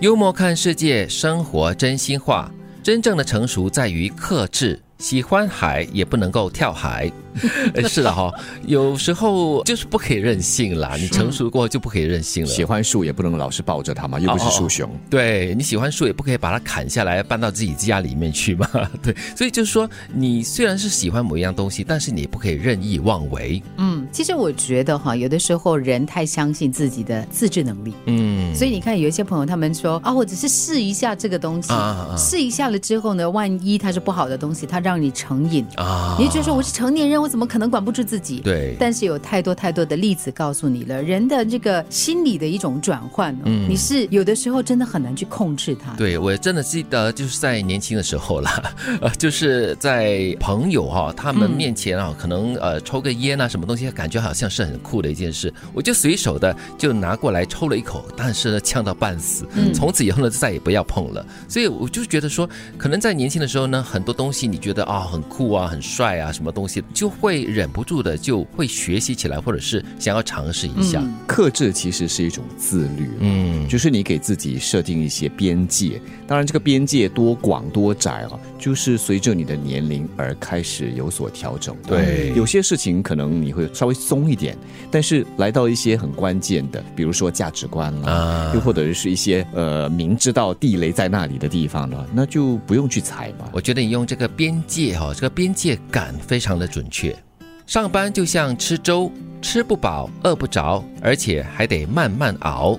幽默看世界，生活真心话。真正的成熟在于克制。喜欢海也不能够跳海，是的哈，有时候就是不可以任性啦。你成熟过后就不可以任性了。喜欢树也不能老是抱着它嘛，又不是树熊。对你喜欢树也不可以把它砍下来搬到自己家里面去嘛。对，所以就是说，你虽然是喜欢某一样东西，但是你不可以任意妄为。嗯，其实我觉得哈，有的时候人太相信自己的自制能力。嗯，所以你看有一些朋友他们说啊，我只是试一下这个东西，试一下了之后呢，万一它是不好的东西，它让你成瘾啊！你就说我是成年人，我怎么可能管不住自己？对。但是有太多太多的例子告诉你了，人的这个心理的一种转换，嗯，你是有的时候真的很难去控制它。对，我真的记得就是在年轻的时候了，呃，就是在朋友哈他们面前啊，可能呃抽个烟啊什么东西，感觉好像是很酷的一件事，我就随手的就拿过来抽了一口，但是呢呛到半死，从此以后呢再也不要碰了。所以我就觉得说，可能在年轻的时候呢，很多东西你觉得啊。很酷啊，很帅啊，什么东西就会忍不住的就会学习起来，或者是想要尝试一下。克制其实是一种自律，嗯，就是你给自己设定一些边界。当然，这个边界多广多窄啊，就是随着你的年龄而开始有所调整。对，有些事情可能你会稍微松一点，但是来到一些很关键的，比如说价值观啦，又或者是一些呃明知道地雷在那里的地方了，那就不用去踩嘛。我觉得你用这个边界哈。这个边界感非常的准确。上班就像吃粥，吃不饱，饿不着，而且还得慢慢熬。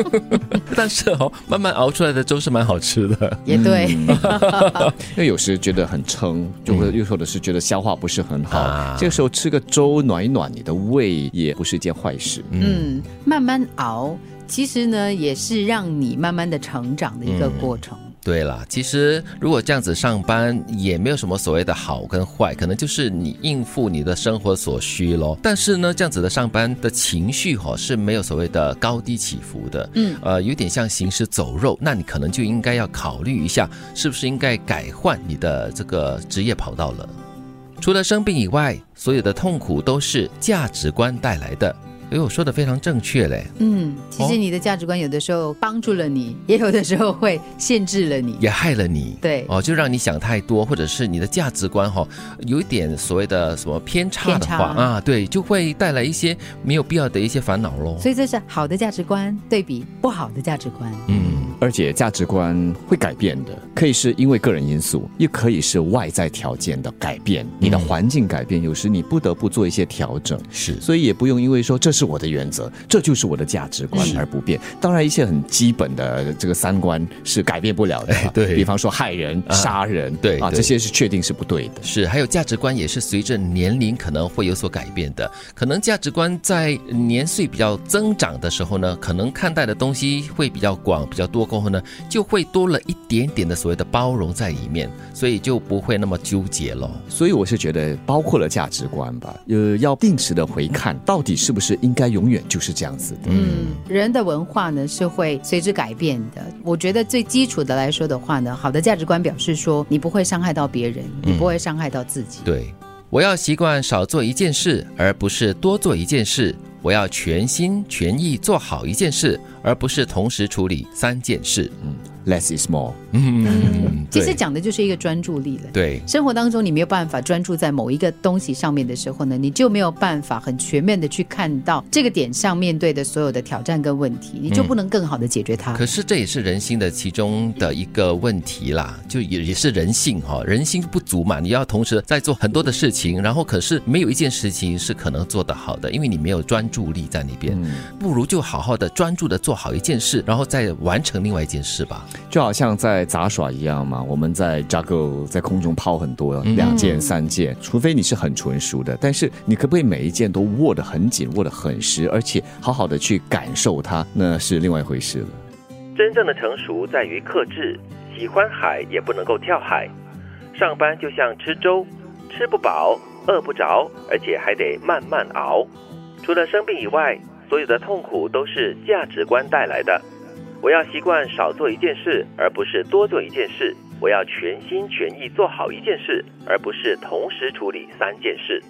但是哦，慢慢熬出来的粥是蛮好吃的。也对，因为有时觉得很撑，就会又或者是觉得消化不是很好，这个时候吃个粥暖一暖你的胃，也不是一件坏事。嗯，慢慢熬，其实呢也是让你慢慢的成长的一个过程。对了，其实如果这样子上班也没有什么所谓的好跟坏，可能就是你应付你的生活所需咯。但是呢，这样子的上班的情绪哈是没有所谓的高低起伏的，嗯，呃，有点像行尸走肉。那你可能就应该要考虑一下，是不是应该改换你的这个职业跑道了。除了生病以外，所有的痛苦都是价值观带来的。哎，我说的非常正确嘞。嗯，其实你的价值观有的时候帮助了你，也有的时候会限制了你，也害了你。对，哦，就让你想太多，或者是你的价值观哈有一点所谓的什么偏差的话啊，对，就会带来一些没有必要的一些烦恼喽。所以这是好的价值观对比不好的价值观。嗯，而且价值观会改变的，可以是因为个人因素，也可以是外在条件的改变，你的环境改变，有时你不得不做一些调整。是，所以也不用因为说这。是我的原则，这就是我的价值观而不变。当然，一些很基本的这个三观是改变不了的。对，比方说害人、杀人，对啊，这些是确定是不对的。是，还有价值观也是随着年龄可能会有所改变的。可能价值观在年岁比较增长的时候呢，可能看待的东西会比较广、比较多，过后呢，就会多了一点点的所谓的包容在里面，所以就不会那么纠结了。所以我是觉得，包括了价值观吧，呃，要定时的回看到底是不是。应该永远就是这样子的。嗯，人的文化呢是会随之改变的。我觉得最基础的来说的话呢，好的价值观表示说你不会伤害到别人，你不会伤害到自己。对，我要习惯少做一件事，而不是多做一件事。我要全心全意做好一件事，而不是同时处理三件事。嗯。Less is more。嗯，其实讲的就是一个专注力了。对，生活当中你没有办法专注在某一个东西上面的时候呢，你就没有办法很全面的去看到这个点上面对的所有的挑战跟问题，你就不能更好的解决它。可是这也是人心的其中的一个问题啦，就也也是人性哈，人心不足嘛，你要同时在做很多的事情，然后可是没有一件事情是可能做得好的，因为你没有专注力在那边。不如就好好的专注的做好一件事，然后再完成另外一件事吧。就好像在杂耍一样嘛，我们在 juggle 在空中抛很多两件三件，除非你是很纯熟的，但是你可不可以每一件都握得很紧，握得很实，而且好好的去感受它，那是另外一回事了。真正的成熟在于克制，喜欢海也不能够跳海，上班就像吃粥，吃不饱，饿不着，而且还得慢慢熬。除了生病以外，所有的痛苦都是价值观带来的。我要习惯少做一件事，而不是多做一件事。我要全心全意做好一件事，而不是同时处理三件事。